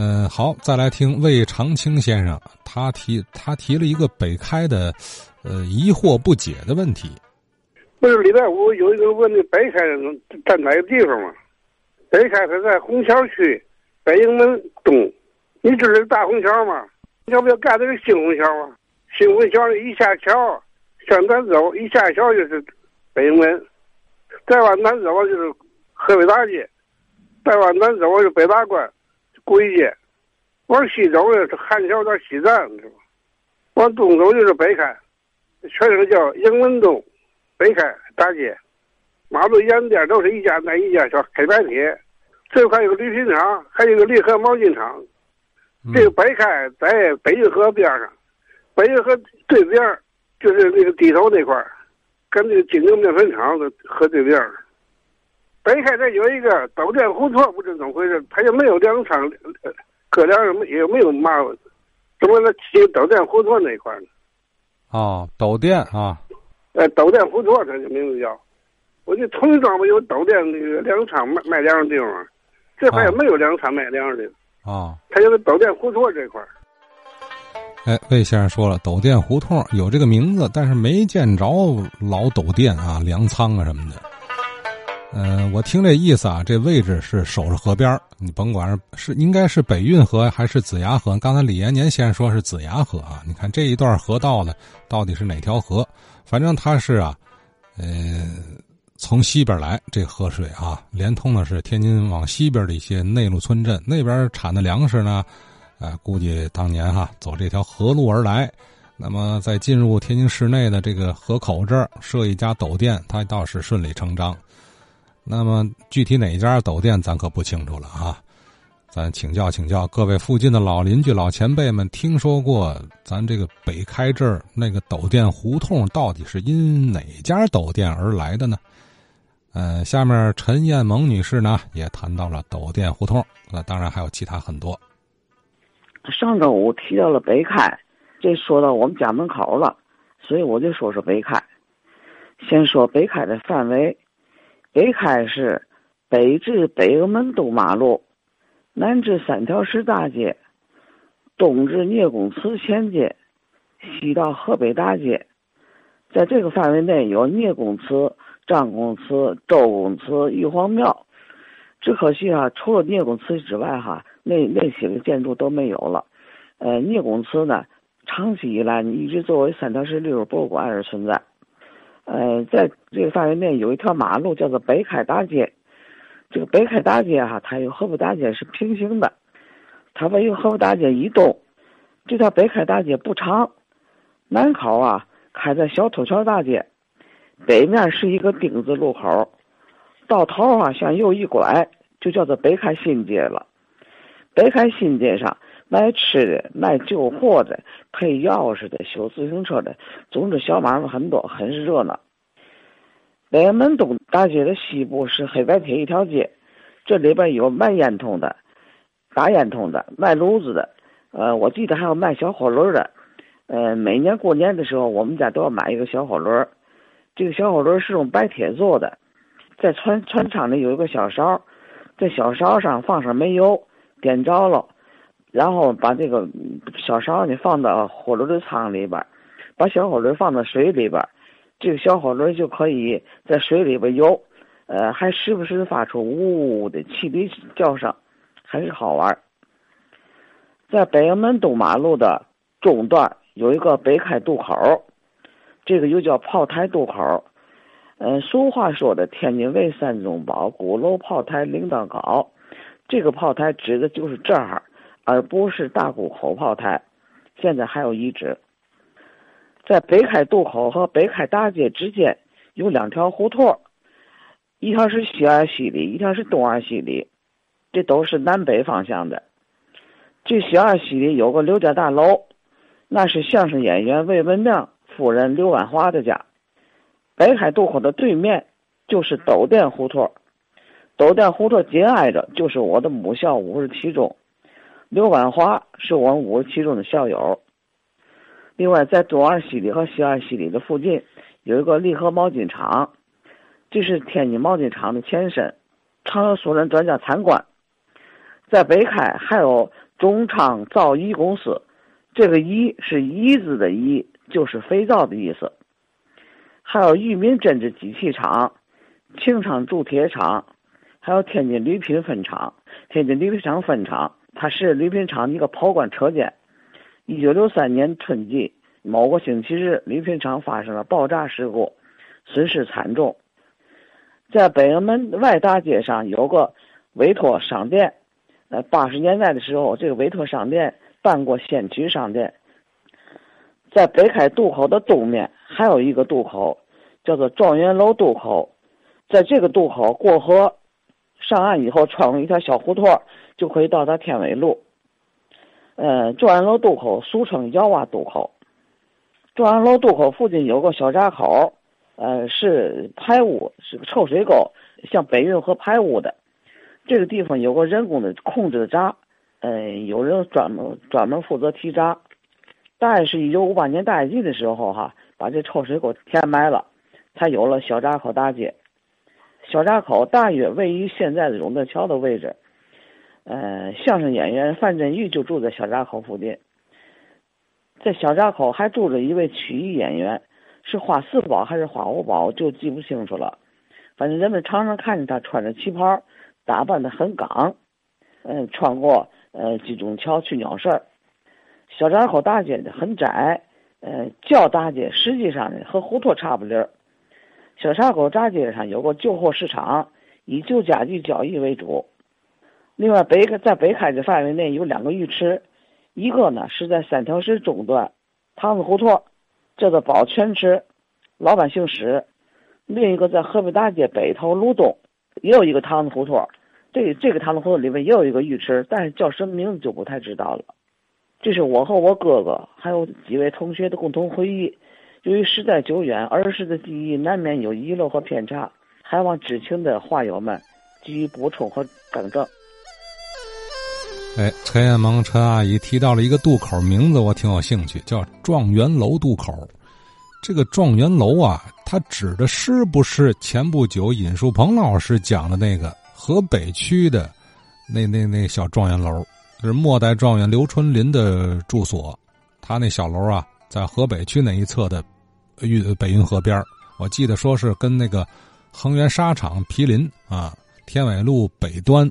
嗯，好，再来听魏长青先生，他提他提了一个北开的，呃，疑惑不解的问题。不是礼拜五有一个问的北开在哪个地方吗？北开它在虹桥区北营门东，你知道大虹桥吗？要不要干这个新虹桥啊？新虹桥一下桥向南走，一下桥就是北营门，再往南走就是河北大街，再往南走就是北大关。归街，往西走呢是汉桥到西站，是吧？往东走就是北开，全称叫营门东北开大街。马路沿边都是一家那一家小黑白铁，这块有个礼品厂，还有个利和毛巾厂。这个北开在北运河边上，北运河对边就是那个地头那块跟那个金陵面粉厂的河对边北海这有一个斗店胡同，不知怎么回事，他也没有粮仓，可粮什么也没有嘛，怎么能起斗店胡同那一块呢？啊，斗店啊，呃，斗店胡同，它的名字叫。我就同庄不有斗店那个粮仓卖卖粮的地方，这块也没有粮仓卖粮的。啊，他就是斗店胡同这块。哎，魏先生说了，斗店胡同有这个名字，但是没见着老斗店啊、粮仓啊什么的。嗯，我听这意思啊，这位置是守着河边你甭管是是应该是北运河还是子牙河。刚才李延年先生说是子牙河啊，你看这一段河道呢，到底是哪条河？反正它是啊，呃，从西边来这河水啊，连通的是天津往西边的一些内陆村镇，那边产的粮食呢，呃，估计当年哈走这条河路而来。那么在进入天津市内的这个河口这儿设一家斗店，它倒是顺理成章。那么具体哪家斗店，咱可不清楚了啊！咱请教请教各位附近的老邻居、老前辈们，听说过咱这个北开这儿那个斗店胡同到底是因哪家斗店而来的呢？呃，下面陈艳萌女士呢也谈到了斗店胡同，那当然还有其他很多。上周五提到了北开，这说到我们家门口了，所以我就说说北开。先说北开的范围。北开市北至北门东马路，南至三条石大街，东至聂公祠前街，西到河北大街。在这个范围内有聂公祠、张公祠、周公祠、玉皇庙。只可惜啊，除了聂公祠之外，哈，那那些个建筑都没有了。呃，聂公祠呢，长期以来一直作为三条石历史博物馆而存在。呃，在这个范围内有一条马路叫做北开大街，这个北开大街哈，它与河北大街是平行的，它位于河北大街以东。这条北开大街不长，南口啊开在小土桥大街，北面是一个丁字路口，到头啊向右一拐就叫做北开新街了。北开新街上卖吃的、卖旧货的。配钥匙的、修自行车的，总之小买卖很多，很是热闹。北门东大街的西部是黑白铁一条街，这里边有卖烟筒的、打烟筒的、卖炉子的，呃，我记得还有卖小火轮的。呃，每年过年的时候，我们家都要买一个小火轮。这个小火轮是用白铁做的，在船船舱里有一个小勺，在小勺上放上煤油，点着了。然后把这个小勺你放到火轮的舱里边，把小火轮放到水里边，这个小火轮就可以在水里边游，呃，还时不时发出呜呜的汽笛叫声，还是好玩。在北营门东马路的中段有一个北开渡口，这个又叫炮台渡口。嗯，俗话说的“天津卫三中宝，鼓楼炮台领导高”，这个炮台指的就是这儿。而不是大沽口炮台，现在还有遗址。在北开渡口和北开大街之间有两条胡同，一条是西二西里，一条是东二西里，这都是南北方向的。这西二西里有个刘家大楼，那是相声演员魏文亮夫人刘万华的家。北开渡口的对面就是斗店胡同，斗店胡同紧挨着就是我的母校五十七中。刘万华是我们五十七中的校友。另外，在东二西里和西二西里的附近，有一个利和毛巾厂，这是天津毛巾厂的前身，常有所人专家参观。在北开还有中昌造衣公司，这个“衣”是“衣”字的“衣”，就是肥皂的意思。还有裕民针织机器厂、庆昌铸铁厂，还有天津铝品分厂。天津铝品厂分厂，它是铝品厂一个炮管车间。一九六三年春季某个星期日，铝品厂发生了爆炸事故，损失惨重。在北门外大街上有个委托商店。呃，八十年代的时候，这个委托商店办过先驱商店。在北开渡口的东面还有一个渡口，叫做状元楼渡口。在这个渡口过河上岸以后，穿过一条小胡同，就可以到达天纬路。呃，状元楼渡口俗称窑洼渡口。状元楼渡口附近有个小闸口，呃，是排污，是个臭水沟，向北运河排污的。这个地方有个人工的控制闸，呃，有人专门专门负责提闸。大概是一九五八年大跃进的时候，哈，把这臭水沟填埋了，才有了小闸口大街。小闸口大约位于现在的永德桥的位置。呃，相声演员范振钰就住在小闸口附近。在小闸口还住着一位曲艺演员，是花四宝还是花五宝，就记不清楚了。反正人们常常看见他穿着旗袍。打扮的很港，嗯，穿过呃金钟桥去鸟市。小闸口大街很窄，呃，叫大街，实际上呢和胡同差不离儿。小沙口大街上有个旧货市场，以旧家具交易为主。另外，北在北开的范围内有两个浴池，一个呢是在三条石中段，汤子胡同，叫做宝泉池，老板姓史；另一个在河北大街北头路东，也有一个汤子胡同。这这个汤子胡同里面也有一个浴池，但是叫什么名字就不太知道了。这是我和我哥哥还有几位同学的共同回忆。由于时代久远，儿时的记忆难免有遗漏和偏差，还望知情的话友们给予补充和更正。哎，陈彦萌陈阿姨提到了一个渡口名字，我挺有兴趣，叫状元楼渡口。这个状元楼啊，它指的是不是前不久尹树鹏老师讲的那个？河北区的那那那小状元楼，是末代状元刘春霖的住所。他那小楼啊，在河北区那一侧的运北运河边我记得说是跟那个恒源纱厂毗邻啊。天纬路北端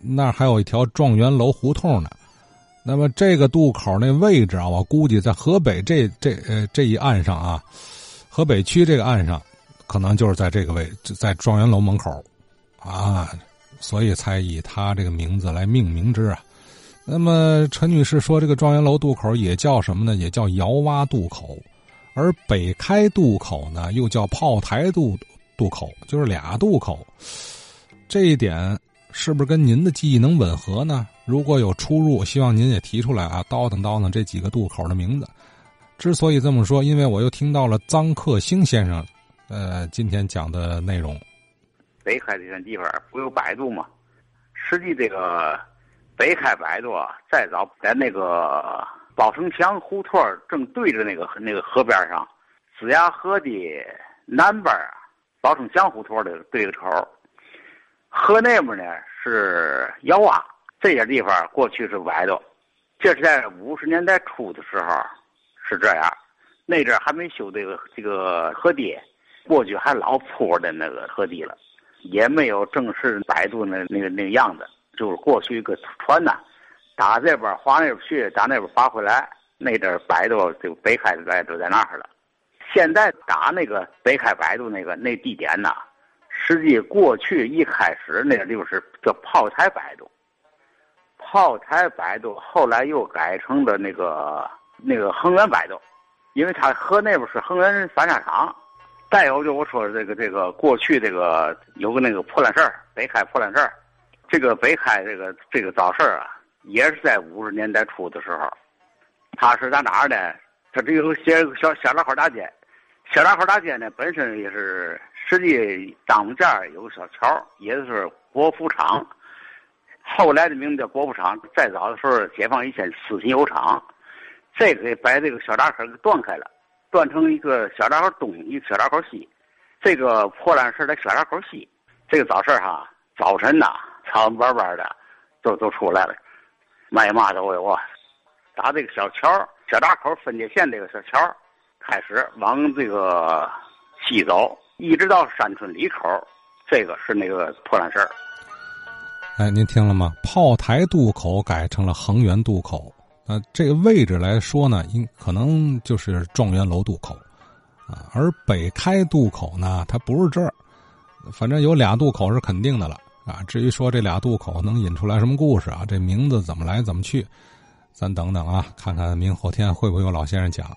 那还有一条状元楼胡同呢。那么这个渡口那位置啊，我估计在河北这这呃这一岸上啊，河北区这个岸上，可能就是在这个位，在状元楼门口。啊，所以才以他这个名字来命名之啊。那么陈女士说，这个状元楼渡口也叫什么呢？也叫窑洼渡口，而北开渡口呢，又叫炮台渡渡口，就是俩渡口。这一点是不是跟您的记忆能吻合呢？如果有出入，希望您也提出来啊，叨叨叨叨这几个渡口的名字。之所以这么说，因为我又听到了臧克兴先生，呃，今天讲的内容。北开这片地方不有百度吗？实际这个北开百度再早在那个宝城墙胡同正对着那个那个河边上，子牙河的南边啊，宝城墙胡同的对着口，河那边呢是窑洼，这些地方过去是百度，这是在五十年代初的时候是这样，那阵还没修这个这个河堤，过去还老坡的那个河堤了。也没有正式百度那那个那个样子，就是过去一个船呐，打这边划那边去，打那边划回来，那阵摆渡就北开的在都在那儿了。现在打那个北开摆渡那个那地点呐，实际过去一开始那个地方是叫炮台摆渡，炮台摆渡后来又改成了那个那个恒源摆渡，因为它河那边是恒源三砂厂。再有就我说这个这个过去这个有个那个破烂事儿，北开破烂事儿，这个北开这个这个早市啊，也是在五十年代初的时候，他是在哪儿呢？他这有写个小小闸口大街，小闸口大街呢本身也是实际当间有个小桥，也就是国服厂，后来的名字叫国服厂。再早的时候，解放以前四新油厂，这个把这个小闸口给断开了。断成一个小闸口东，一个小闸口西。这个破烂事在小闸口西。这个早市哈，早晨呐，早晚晚的，都都出来了，卖嘛都有啊。打这个小桥小闸口分界线这个小桥开始往这个西走，一直到山村里口，这个是那个破烂事儿。哎，您听了吗？炮台渡口改成了恒源渡口。那这个位置来说呢，应可能就是状元楼渡口啊。而北开渡口呢，它不是这儿。反正有俩渡口是肯定的了啊。至于说这俩渡口能引出来什么故事啊，这名字怎么来怎么去，咱等等啊，看看明后天会不会有老先生讲。